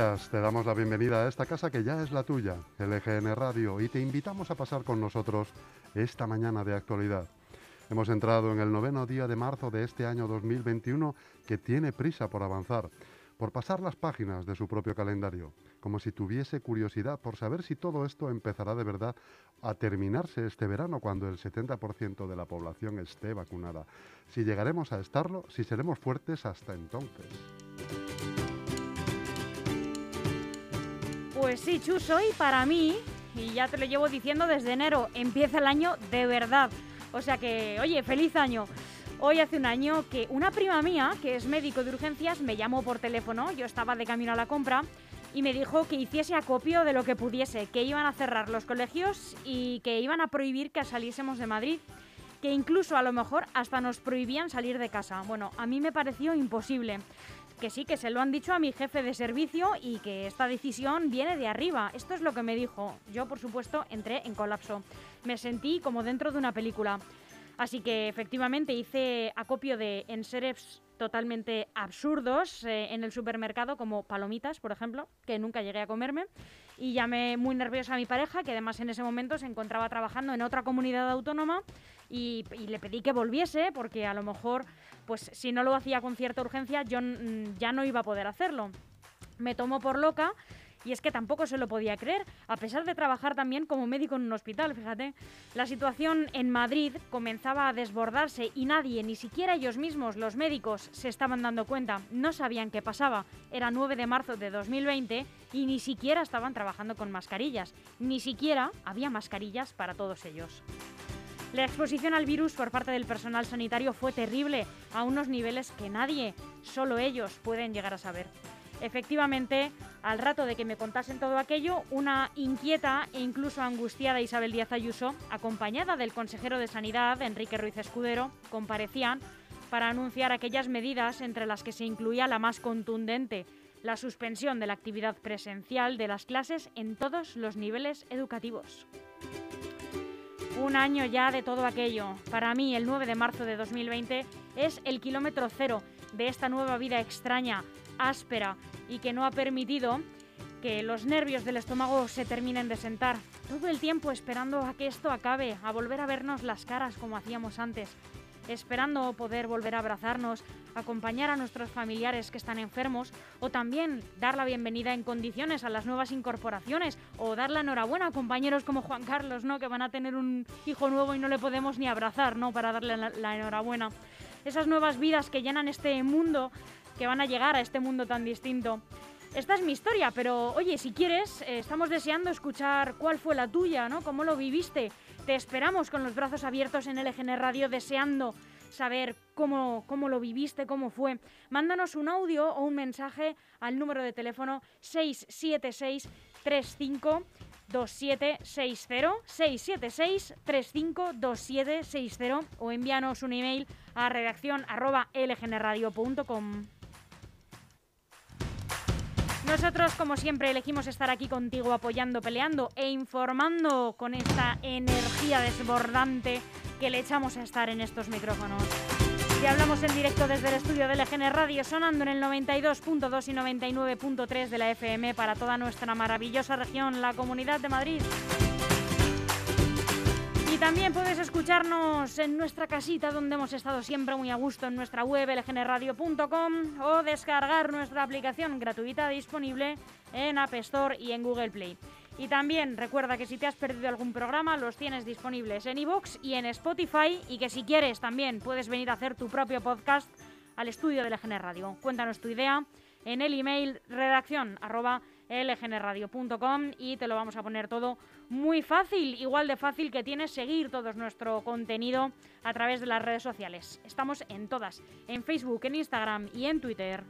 días, te damos la bienvenida a esta casa que ya es la tuya, LGN Radio, y te invitamos a pasar con nosotros esta mañana de actualidad. Hemos entrado en el noveno día de marzo de este año 2021 que tiene prisa por avanzar, por pasar las páginas de su propio calendario, como si tuviese curiosidad por saber si todo esto empezará de verdad a terminarse este verano cuando el 70% de la población esté vacunada, si llegaremos a estarlo, si seremos fuertes hasta entonces. Pues sí, Chus, hoy para mí, y ya te lo llevo diciendo desde enero, empieza el año de verdad. O sea que, oye, feliz año. Hoy hace un año que una prima mía, que es médico de urgencias, me llamó por teléfono, yo estaba de camino a la compra, y me dijo que hiciese acopio de lo que pudiese, que iban a cerrar los colegios y que iban a prohibir que saliésemos de Madrid, que incluso a lo mejor hasta nos prohibían salir de casa. Bueno, a mí me pareció imposible. Que sí, que se lo han dicho a mi jefe de servicio y que esta decisión viene de arriba. Esto es lo que me dijo. Yo, por supuesto, entré en colapso. Me sentí como dentro de una película. Así que efectivamente hice acopio de enseres totalmente absurdos eh, en el supermercado, como palomitas, por ejemplo, que nunca llegué a comerme. Y llamé muy nerviosa a mi pareja, que además en ese momento se encontraba trabajando en otra comunidad autónoma, y, y le pedí que volviese, porque a lo mejor, pues si no lo hacía con cierta urgencia, yo ya no iba a poder hacerlo. Me tomó por loca y es que tampoco se lo podía creer, a pesar de trabajar también como médico en un hospital, fíjate. La situación en Madrid comenzaba a desbordarse y nadie, ni siquiera ellos mismos, los médicos, se estaban dando cuenta, no sabían qué pasaba. Era 9 de marzo de 2020 y ni siquiera estaban trabajando con mascarillas, ni siquiera había mascarillas para todos ellos. La exposición al virus por parte del personal sanitario fue terrible, a unos niveles que nadie, solo ellos, pueden llegar a saber. Efectivamente, al rato de que me contasen todo aquello, una inquieta e incluso angustiada Isabel Díaz Ayuso, acompañada del consejero de Sanidad, Enrique Ruiz Escudero, comparecían para anunciar aquellas medidas entre las que se incluía la más contundente, la suspensión de la actividad presencial de las clases en todos los niveles educativos. Un año ya de todo aquello. Para mí, el 9 de marzo de 2020 es el kilómetro cero de esta nueva vida extraña, áspera y que no ha permitido que los nervios del estómago se terminen de sentar. Todo el tiempo esperando a que esto acabe, a volver a vernos las caras como hacíamos antes, esperando poder volver a abrazarnos, acompañar a nuestros familiares que están enfermos o también dar la bienvenida en condiciones a las nuevas incorporaciones o dar la enhorabuena a compañeros como Juan Carlos, ¿no? que van a tener un hijo nuevo y no le podemos ni abrazar, ¿no? para darle la, la enhorabuena. Esas nuevas vidas que llenan este mundo que van a llegar a este mundo tan distinto. Esta es mi historia, pero oye, si quieres, eh, estamos deseando escuchar cuál fue la tuya, ¿no? ¿Cómo lo viviste? Te esperamos con los brazos abiertos en LGN Radio, deseando saber cómo, cómo lo viviste, cómo fue. Mándanos un audio o un mensaje al número de teléfono 676 35 2760 676 352760 o envíanos un email a redacción arroba. Nosotros, como siempre, elegimos estar aquí contigo apoyando, peleando e informando con esta energía desbordante que le echamos a estar en estos micrófonos. Y hablamos en directo desde el estudio de LGN Radio, sonando en el 92.2 y 99.3 de la FM para toda nuestra maravillosa región, la Comunidad de Madrid. También puedes escucharnos en nuestra casita donde hemos estado siempre muy a gusto en nuestra web lgnradio.com o descargar nuestra aplicación gratuita disponible en App Store y en Google Play. Y también recuerda que si te has perdido algún programa los tienes disponibles en iVoox y en Spotify y que si quieres también puedes venir a hacer tu propio podcast al estudio de LGN Radio. Cuéntanos tu idea en el email redacción arroba lgnradio.com y te lo vamos a poner todo muy fácil, igual de fácil que tienes seguir todo nuestro contenido a través de las redes sociales. Estamos en todas, en Facebook, en Instagram y en Twitter.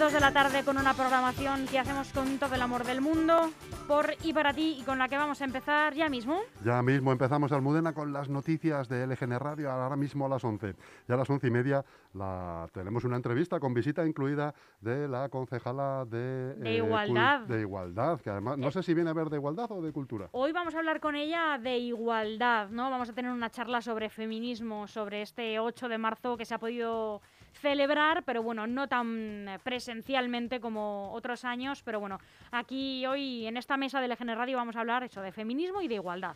La tarde con una programación que hacemos con todo el amor del mundo, por y para ti, y con la que vamos a empezar ya mismo. Ya mismo empezamos Almudena con las noticias de LGN Radio, ahora mismo a las 11. Ya a las once y media la, tenemos una entrevista con visita incluida de la concejala de, de Igualdad. De Igualdad, que además no eh. sé si viene a ver de Igualdad o de Cultura. Hoy vamos a hablar con ella de Igualdad, ¿no? Vamos a tener una charla sobre feminismo, sobre este 8 de marzo que se ha podido celebrar, pero bueno, no tan presencialmente como otros años, pero bueno, aquí hoy en esta mesa del EGN Radio vamos a hablar eso de feminismo y de igualdad.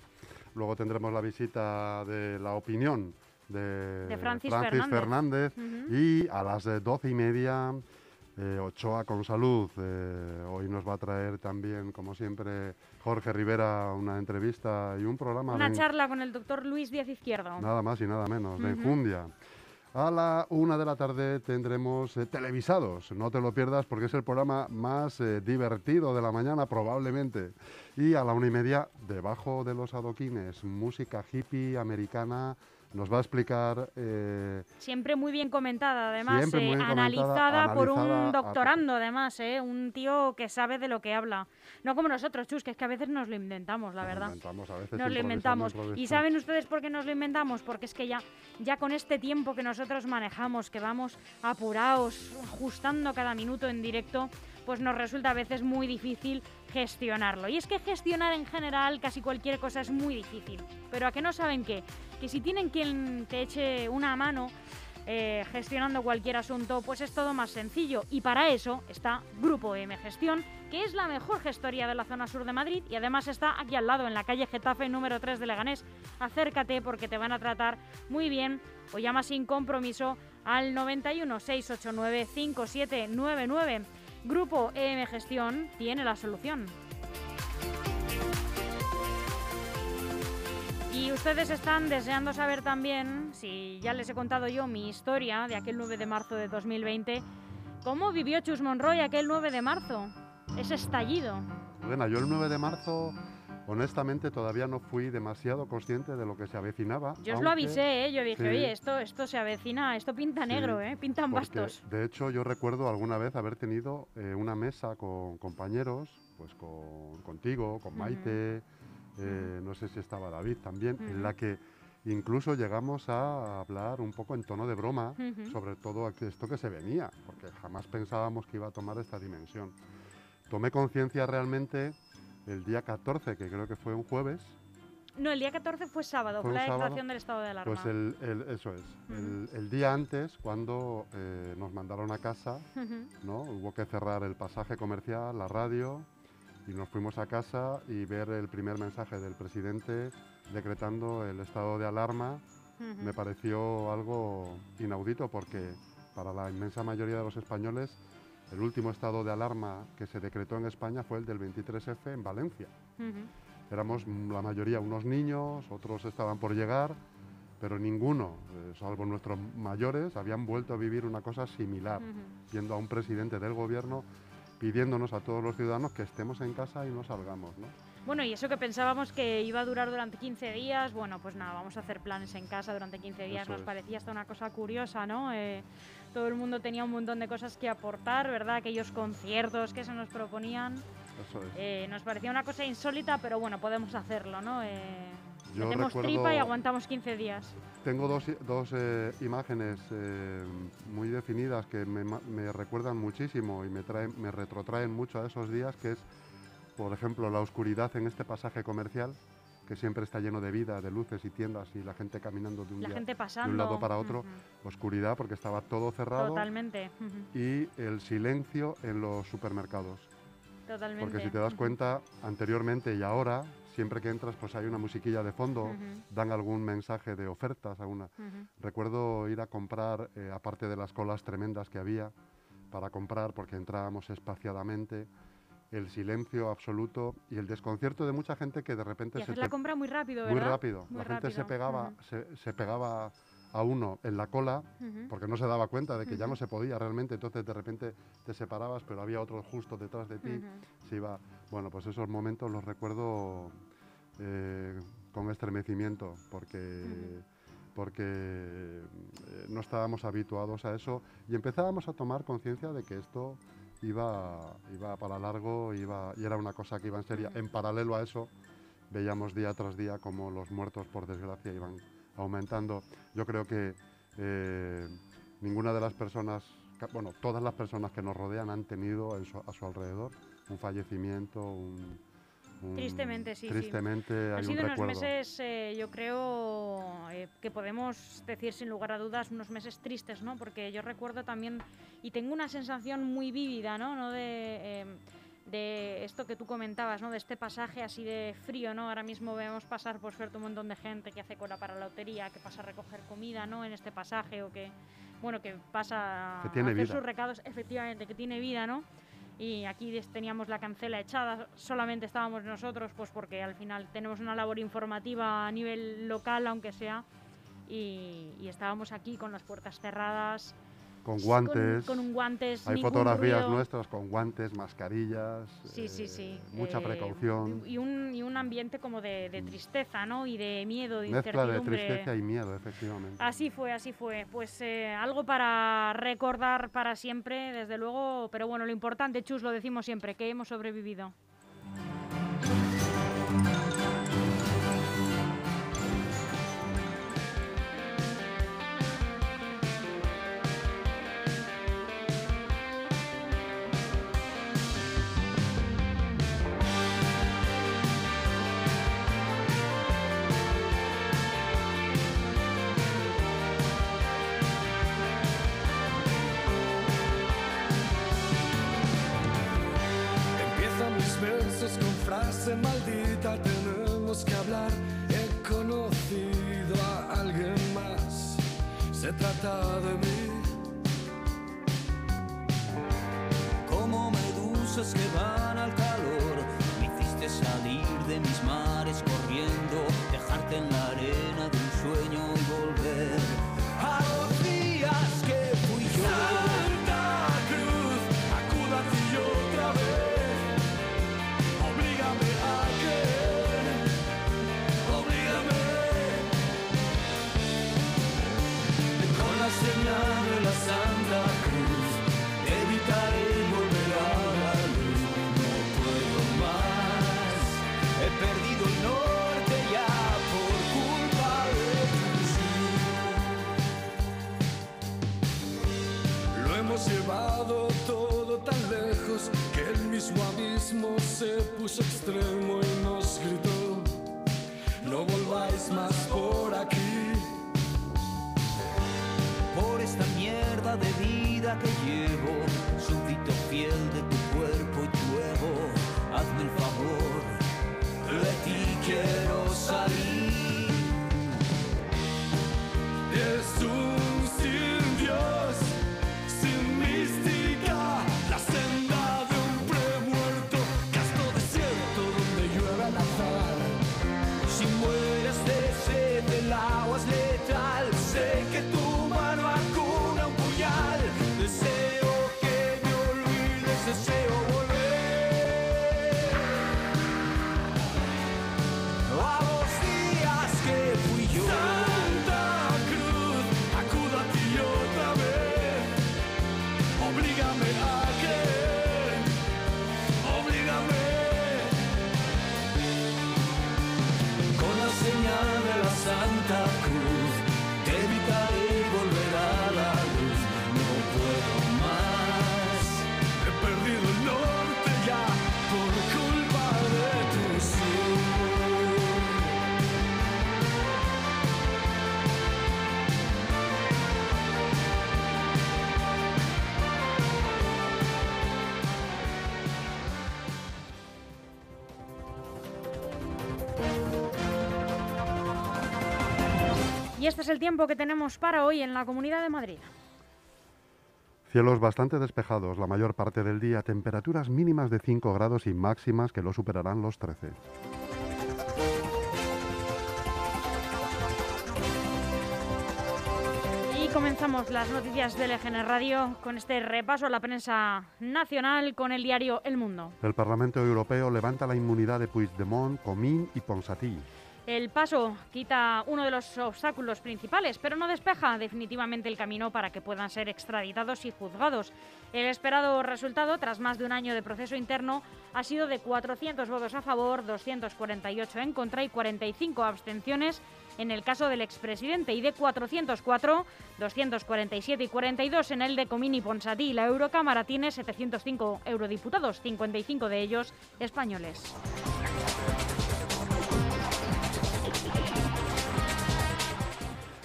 Luego tendremos la visita de la opinión de, Francis, Fernández, y a las doce y media eh, Ochoa con salud. Eh, hoy nos va a traer también, como siempre, Jorge Rivera una entrevista y un programa. Una charla con el doctor Luis Díaz Izquierdo. Nada más y nada menos, de Enjundia. A la una de la tarde tendremos eh, televisados. No te lo pierdas porque es el programa más eh, divertido de la mañana probablemente. Y a la una y media, debajo de los adoquines, música hippie americana nos va a explicar... Eh, siempre muy bien comentada, además, eh, analizada, por un doctorando, además, eh, un tío que sabe de lo que habla. No como nosotros, Chus, que es que a veces nos lo inventamos, la verdad. Inventamos, a veces nos lo inventamos. ¿Y saben ustedes por qué nos lo inventamos? Porque es que ya, ya con este tiempo que nosotros manejamos, que vamos apurados, ajustando cada minuto en directo, pues nos resulta a veces muy difícil gestionarlo. Y es que gestionar en general casi cualquier cosa es muy difícil. Pero a que no saben qué, que si tienen quien te eche una mano eh, gestionando cualquier asunto, pues es todo más sencillo. Y para eso está Grupo M Gestión, que es la mejor gestoría de la zona sur de Madrid y además está aquí al lado, en la calle Getafe número 3 de Leganés. Acércate porque te van a tratar muy bien o llama sin compromiso al 91 689 5799. Grupo EM Gestión tiene la solución. Y ustedes están deseando saber también, si ya les he contado yo mi historia de aquel 9 de marzo de 2020, cómo vivió Chus Monroy aquel 9 de marzo, ese estallido. Bueno, yo el 9 de marzo honestamente todavía no fui demasiado consciente de lo que se avecinaba. Yo os lo avisé, ¿eh? yo dije, oye, esto, esto se avecina, esto pinta negro, ¿eh? pintan bastos. De hecho, yo recuerdo alguna vez haber tenido eh, una mesa con compañeros, pues con, contigo, con Maite, eh, no sé si estaba David también, en la que incluso llegamos a hablar un poco en tono de broma sobre todo esto que se venía, porque jamás pensábamos que iba a tomar esta dimensión. Tomé conciencia realmente el día 14, que creo que fue un jueves. No, el día 14 fue sábado, fue, la declaración del estado de alarma. Pues el, eso es. el, día antes, cuando eh, nos mandaron a casa, ¿no? hubo que cerrar el pasaje comercial, la radio, y nos fuimos a casa y ver el primer mensaje del presidente decretando el estado de alarma me pareció algo inaudito porque para la inmensa mayoría de los españoles el último estado de alarma que se decretó en España fue el del 23F en Valencia. Éramos la mayoría unos niños, otros estaban por llegar, pero ninguno, eh, salvo nuestros mayores, habían vuelto a vivir una cosa similar, viendo a un presidente del gobierno pidiéndonos a todos los ciudadanos que estemos en casa y no salgamos. ¿no? Bueno, y eso que pensábamos que iba a durar durante 15 días, bueno, pues nada, vamos a hacer planes en casa durante 15 días, nos parecía hasta una cosa curiosa, ¿no? Eh, todo el mundo tenía un montón de cosas que aportar, ¿verdad? Aquellos conciertos que se nos proponían. Eso es. Eh, nos parecía una cosa insólita, pero bueno, podemos hacerlo, ¿no? Eh, tenemos tripa y aguantamos 15 días. Tengo dos, dos imágenes muy definidas que me, me, recuerdan muchísimo y me, traen, me retrotraen mucho a esos días, que es por ejemplo, la oscuridad en este pasaje comercial, que siempre está lleno de vida, de luces y tiendas y la gente caminando de un, lado para otro, oscuridad porque estaba todo cerrado. Totalmente. Y el silencio en los supermercados. Totalmente. Porque si te das cuenta, anteriormente y ahora, siempre que entras, pues hay una musiquilla de fondo, dan algún mensaje de ofertas. Alguna. Recuerdo ir a comprar, eh, aparte de las colas tremendas que había para comprar, porque entrábamos espaciadamente el silencio absoluto y el desconcierto de mucha gente que de repente se la compra muy rápido, ¿verdad? Muy rápido. la gente se pegaba, se, pegaba a uno en la cola porque no se daba cuenta de que ya no se podía realmente, entonces de repente te separabas, pero había otro justo detrás de ti. Se iba, bueno, pues esos momentos los recuerdo eh, con estremecimiento porque porque eh, no estábamos habituados a eso y empezábamos a tomar conciencia de que esto iba, iba para largo iba, y era una cosa que iba en serio. En paralelo a eso, veíamos día tras día como los muertos, por desgracia, iban aumentando. Yo creo que eh, ninguna de las personas, bueno, todas las personas que nos rodean han tenido a su alrededor un fallecimiento, un, tristemente, sí. Tristemente sí. Han sido unos meses, eh, yo creo eh, que podemos decir sin lugar a dudas, unos meses tristes, ¿no? Porque yo recuerdo también, y tengo una sensación muy vívida, ¿no? ¿No? De, em, de esto que tú comentabas, ¿no? De este pasaje así de frío, ¿no? Ahora mismo vemos pasar, por suerte, un montón de gente que hace cola para la lotería, que pasa a recoger comida, ¿no? En este pasaje o que, bueno, que pasa que tiene a hacer vida. sus recados, efectivamente, que tiene vida, ¿no? Y aquí teníamos la cancela echada, solamente estábamos nosotros, pues porque al final tenemos una labor informativa a nivel local, aunque sea, y, y estábamos aquí con las puertas cerradas, con guantes. Con, un guantes. Hay fotografías nuestras con guantes, mascarillas. Sí, sí, sí. Eh, mucha eh, precaución. Y un, y un ambiente como de, de, tristeza, ¿no? Y de miedo, de Mezcla de tristeza y miedo, efectivamente. Así fue, así fue. Pues eh, algo para recordar para siempre, desde luego. Pero bueno, lo importante, Chus, lo decimos siempre, que hemos sobrevivido. Trata de mí. Y este es el tiempo que tenemos para hoy en la Comunidad de Madrid. Cielos bastante despejados la mayor parte del día, temperaturas mínimas de 5 grados y máximas que no superarán los 13. Y comenzamos las noticias del EGN Radio con este repaso a la prensa nacional con el diario El Mundo. El Parlamento Europeo levanta la inmunidad de Puigdemont, Comín y Ponsatí. El paso quita uno de los obstáculos principales, pero no despeja definitivamente el camino para que puedan ser extraditados y juzgados. El esperado resultado, tras más de un año de proceso interno, ha sido de 400 votos a favor, 248 en contra y 45 abstenciones en el caso del expresidente y de 404, 247 y 42 en el de Comini Ponsatí. La Eurocámara tiene 705 eurodiputados, 55 de ellos españoles.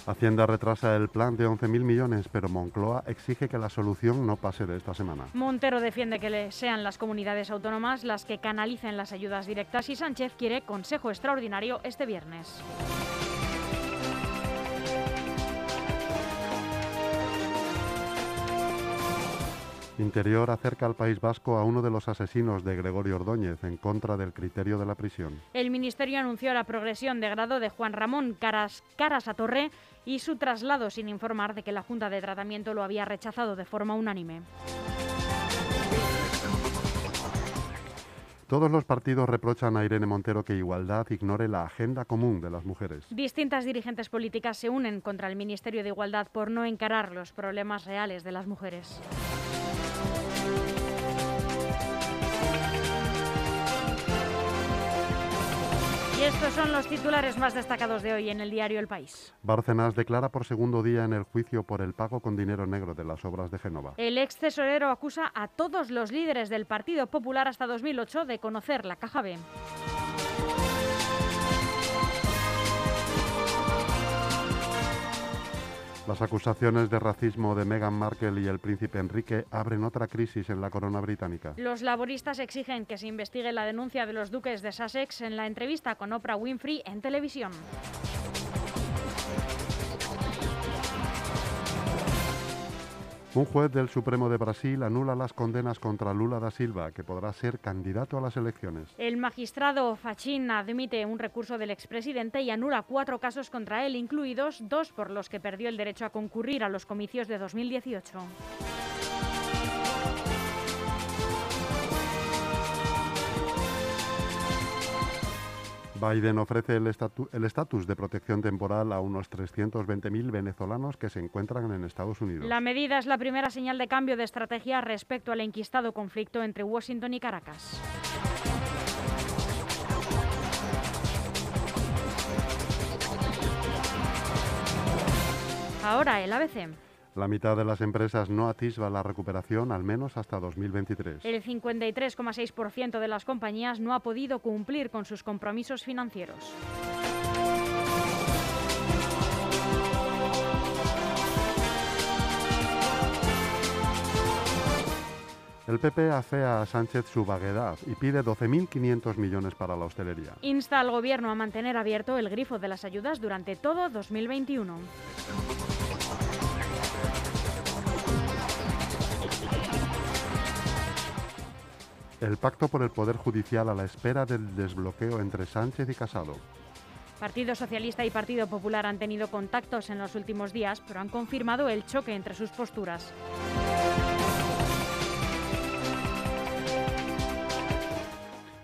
Hacienda retrasa el plan de 11.000 millones, pero Moncloa exige que la solución no pase de esta semana. Montero defiende que sean las comunidades autónomas las que canalicen las ayudas directas y Sánchez quiere consejo extraordinario este viernes. Interior acerca al País Vasco a uno de los asesinos de Gregorio Ordóñez en contra del criterio de la prisión. El Ministerio anunció la progresión de grado de Juan Ramón Caras, Caras a Torre y su traslado sin informar de que la Junta de Tratamiento lo había rechazado de forma unánime. Todos los partidos reprochan a Irene Montero que Igualdad ignore la agenda común de las mujeres. Distintas dirigentes políticas se unen contra el Ministerio de Igualdad por no encarar los problemas reales de las mujeres. Estos son los titulares más destacados de hoy en el diario El País. Bárcenas declara por segundo día en el juicio por el pago con dinero negro de las obras de Génova. El ex tesorero acusa a todos los líderes del Partido Popular hasta 2008 de conocer la caja B. Las acusaciones de racismo de Meghan Markle y el príncipe Enrique abren otra crisis en la corona británica. Los laboristas exigen que se investigue la denuncia de los duques de Sussex en la entrevista con Oprah Winfrey en televisión. Un juez del Supremo de Brasil anula las condenas contra Lula da Silva, que podrá ser candidato a las elecciones. El magistrado Fachin admite un recurso del expresidente y anula cuatro casos contra él, incluidos dos por los que perdió el derecho a concurrir a los comicios de 2018. Biden ofrece el estatu- el estatus de protección temporal a unos 320.000 venezolanos que se encuentran en Estados Unidos. La medida es la primera señal de cambio de estrategia respecto al enquistado conflicto entre Washington y Caracas. Ahora el ABC. La mitad de las empresas no atisba la recuperación al menos hasta 2023. El 53,6% de las compañías no ha podido cumplir con sus compromisos financieros. El PP afea a Sánchez su vaguedad y pide 12.500 millones para la hostelería. Insta al Gobierno a mantener abierto el grifo de las ayudas durante todo 2021. El pacto por el Poder Judicial a la espera del desbloqueo entre Sánchez y Casado. Partido Socialista y Partido Popular han tenido contactos en los últimos días, pero han confirmado el choque entre sus posturas.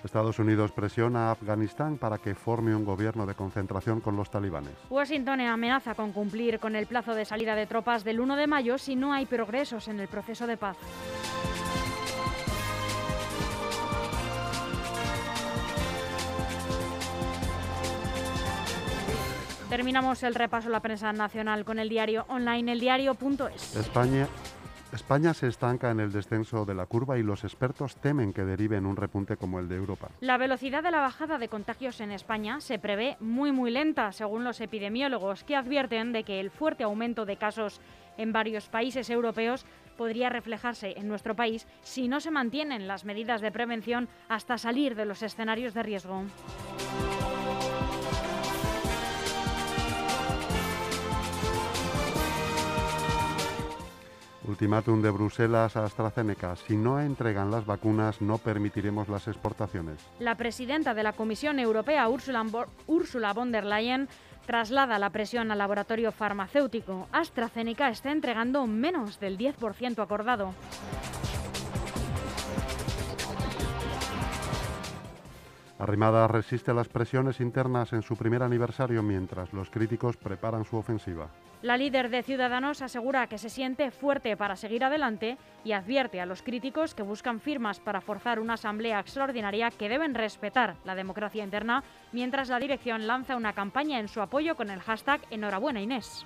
Estados Unidos presiona a Afganistán para que forme un gobierno de concentración con los talibanes. Washington amenaza con cumplir con el plazo de salida de tropas del 1 de mayo si no hay progresos en el proceso de paz. Terminamos el repaso a la prensa nacional con el diario online eldiario.es. España, España se estanca en el descenso de la curva y los expertos temen que derive en un repunte como el de Europa. La velocidad de la bajada de contagios en España se prevé muy muy lenta, según los epidemiólogos, que advierten de que el fuerte aumento de casos en varios países europeos podría reflejarse en nuestro país si no se mantienen las medidas de prevención hasta salir de los escenarios de riesgo. Ultimátum de Bruselas a AstraZeneca. Si no entregan las vacunas, no permitiremos las exportaciones. La presidenta de la Comisión Europea, Ursula, von der Leyen, traslada la presión al laboratorio farmacéutico. AstraZeneca está entregando menos del 10% acordado. Arrimada resiste las presiones internas en su primer aniversario mientras los críticos preparan su ofensiva. La líder de Ciudadanos asegura que se siente fuerte para seguir adelante y advierte a los críticos que buscan firmas para forzar una asamblea extraordinaria que deben respetar la democracia interna, mientras la dirección lanza una campaña en su apoyo con el hashtag Enhorabuena Inés.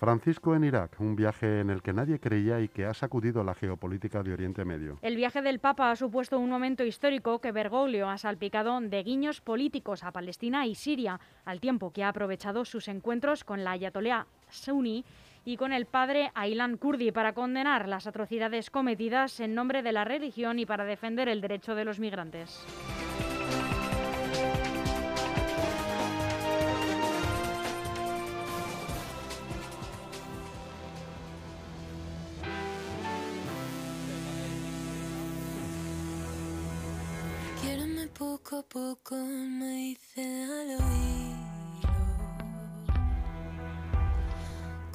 Francisco en Irak, un viaje en el que nadie creía y que ha sacudido la geopolítica de Oriente Medio. El viaje del Papa ha supuesto un momento histórico que Bergoglio ha salpicado de guiños políticos a Palestina y Siria, al tiempo que ha aprovechado sus encuentros con la ayatolá Sunni y con el padre Aylan Kurdi para condenar las atrocidades cometidas en nombre de la religión y para defender el derecho de los migrantes. Poco a poco, me dice al oído.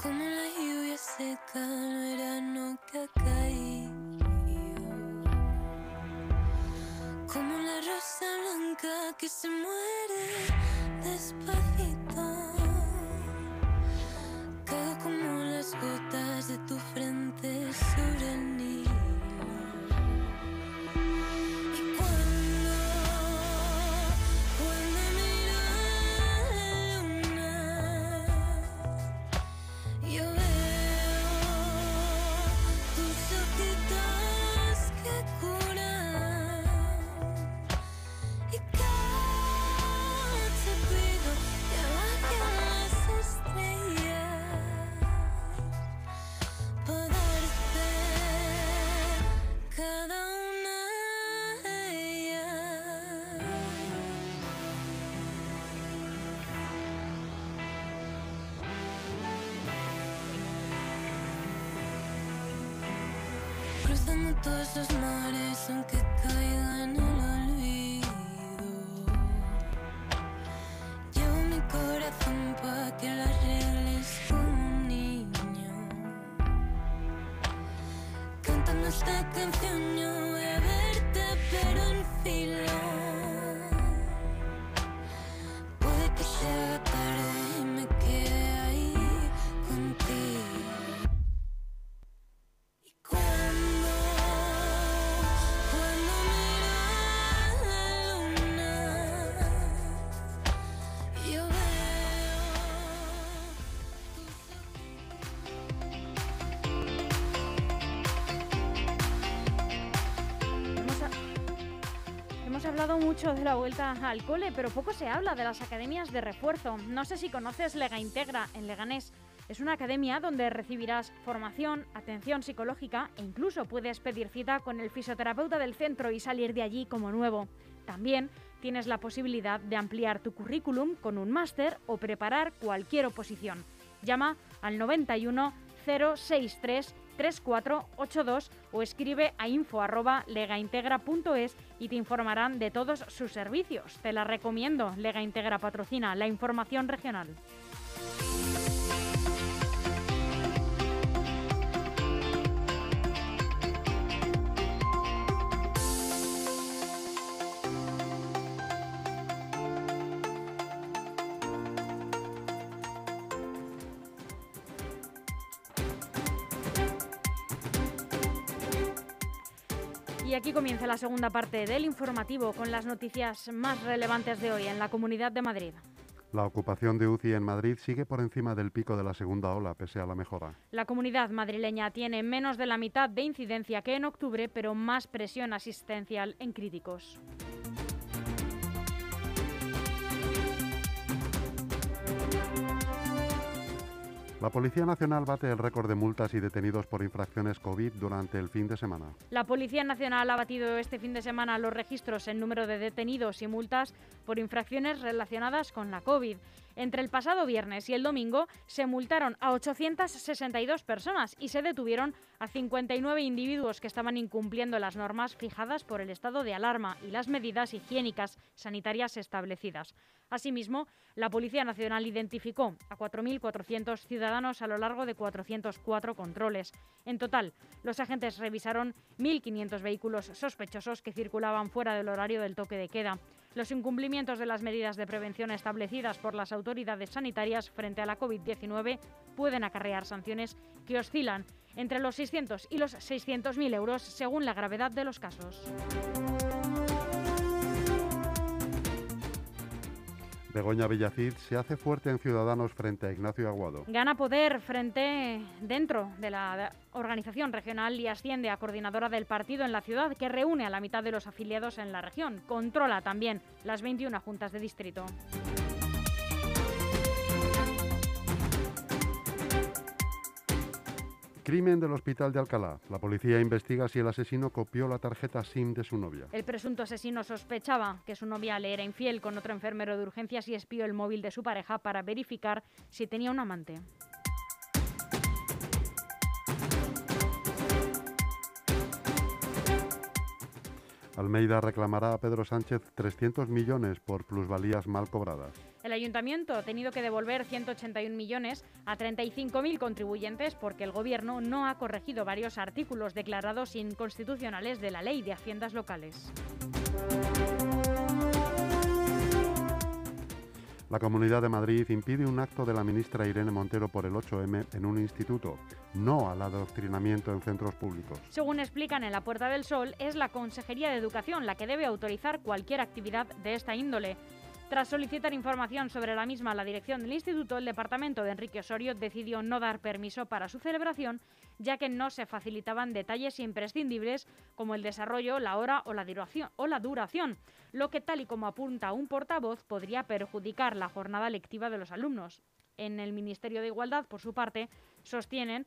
Como la lluvia seca el verano que ha caído. Como la rosa blanca que se muere despacito. Todos los mares aunque caiga mucho de la vuelta al cole, pero poco se habla de las academias de refuerzo. No sé si conoces Lega Integra en Leganés. Es una academia donde recibirás formación, atención psicológica e incluso puedes pedir cita con el fisioterapeuta del centro y salir de allí como nuevo. También tienes la posibilidad de ampliar tu currículum con un máster o preparar cualquier oposición. Llama al 91 063 3482 o escribe a info@legaintegra.es y te informarán de todos sus servicios. Te la recomiendo. Lega Integra patrocina la información regional. Y aquí comienza la segunda parte del informativo con las noticias más relevantes de hoy en la Comunidad de Madrid. La ocupación de UCI en Madrid sigue por encima del pico de la segunda ola, pese a la mejora. La comunidad madrileña tiene menos de la mitad de incidencia que en octubre, pero más presión asistencial en críticos. La Policía Nacional bate el récord de multas y detenidos por infracciones COVID durante el fin de semana. La Policía Nacional ha batido este fin de semana los registros en número de detenidos y multas por infracciones relacionadas con la COVID. Entre el pasado viernes y el domingo se multaron a 862 personas y se detuvieron a 59 individuos que estaban incumpliendo las normas fijadas por el estado de alarma y las medidas higiénicas sanitarias establecidas. Asimismo, la Policía Nacional identificó a 4.400 ciudadanos a lo largo de 404 controles. En total, los agentes revisaron 1.500 vehículos sospechosos que circulaban fuera del horario del toque de queda. Los incumplimientos de las medidas de prevención establecidas por las autoridades sanitarias frente a la COVID-19 pueden acarrear sanciones que oscilan entre los 600 y los 600.000 euros según la gravedad de los casos. Begoña Villacid se hace fuerte en Ciudadanos frente a Ignacio Aguado. Gana poder frente dentro de la organización regional y asciende a coordinadora del partido en la ciudad que reúne a la mitad de los afiliados en la región. Controla también las 21 juntas de distrito. Crimen del Hospital de Alcalá. La policía investiga si el asesino copió la tarjeta SIM de su novia. El presunto asesino sospechaba que su novia le era infiel con otro enfermero de urgencias y espió el móvil de su pareja para verificar si tenía un amante. Almeida reclamará a Pedro Sánchez 300 millones por plusvalías mal cobradas. El ayuntamiento ha tenido que devolver 181 millones a 35.000 contribuyentes porque el gobierno no ha corregido varios artículos declarados inconstitucionales de la ley de haciendas locales. La Comunidad de Madrid impide un acto de la ministra Irene Montero por el 8M en un instituto, no al adoctrinamiento en centros públicos. Según explican en la Puerta del Sol, es la Consejería de Educación la que debe autorizar cualquier actividad de esta índole. Tras solicitar información sobre la misma a la dirección del instituto, el departamento de Enrique Osorio decidió no dar permiso para su celebración, ya que no se facilitaban detalles imprescindibles como el desarrollo, la hora o la duración, lo que tal y como apunta un portavoz podría perjudicar la jornada lectiva de los alumnos. En el Ministerio de Igualdad, por su parte, sostienen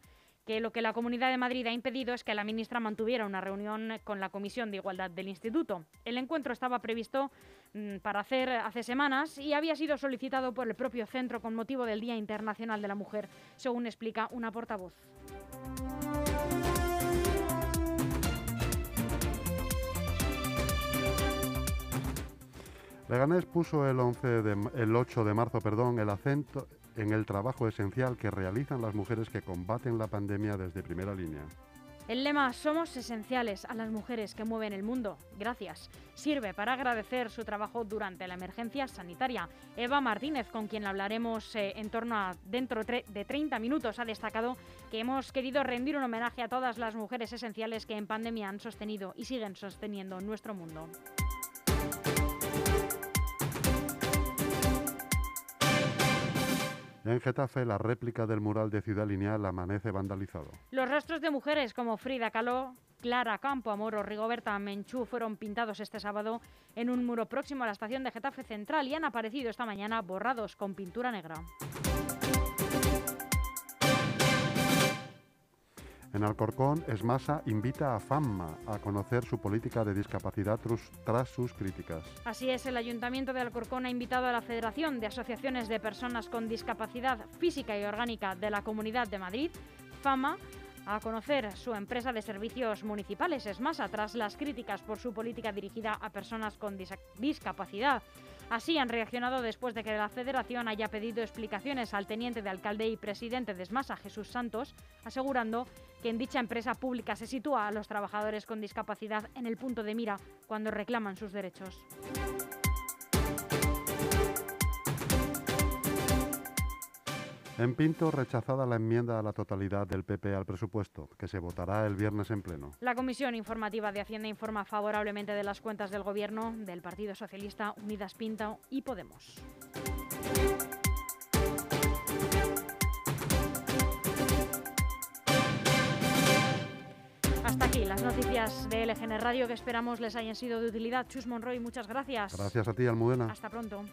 que lo que la Comunidad de Madrid ha impedido es que la ministra mantuviera una reunión con la Comisión de Igualdad del Instituto. El encuentro estaba previsto mm, para hacer hace semanas y había sido solicitado por el propio centro con motivo del Día Internacional de la Mujer, según explica una portavoz. Leganés puso el, 11 de, el 8 de marzo perdón, el acento en el trabajo esencial que realizan las mujeres que combaten la pandemia desde primera línea. El lema Somos esenciales a las mujeres que mueven el mundo. Gracias. Sirve para agradecer su trabajo durante la emergencia sanitaria. Eva Martínez, con quien hablaremos eh, en torno a dentro de 30 minutos, ha destacado que hemos querido rendir un homenaje a todas las mujeres esenciales que en pandemia han sostenido y siguen sosteniendo nuestro mundo. En Getafe, la réplica del mural de Ciudad Lineal amanece vandalizado. Los rostros de mujeres como Frida Kahlo, Clara Campoamor o Rigoberta Menchú fueron pintados este sábado en un muro próximo a la estación de Getafe Central y han aparecido esta mañana borrados con pintura negra. En Alcorcón, Esmasa invita a FAMMA a conocer su política de discapacidad tras sus críticas. Así es, el Ayuntamiento de Alcorcón ha invitado a la Federación de Asociaciones de Personas con Discapacidad Física y Orgánica de la Comunidad de Madrid, FAMA, a conocer su empresa de servicios municipales, Esmasa, tras las críticas por su política dirigida a personas con discapacidad. Así han reaccionado después de que la Federación haya pedido explicaciones al teniente de alcalde y presidente de Esmasa, Jesús Santos, asegurando que en dicha empresa pública se sitúa a los trabajadores con discapacidad en el punto de mira cuando reclaman sus derechos. En Pinto, rechazada la enmienda a la totalidad del PP al presupuesto, que se votará el viernes en pleno. La Comisión Informativa de Hacienda informa favorablemente de las cuentas del Gobierno, del Partido Socialista, Unidas Pinto y Podemos. Hasta aquí las noticias de LGN Radio que esperamos les hayan sido de utilidad. Chus Monroy, muchas gracias. Gracias a ti, Almudena. Hasta pronto.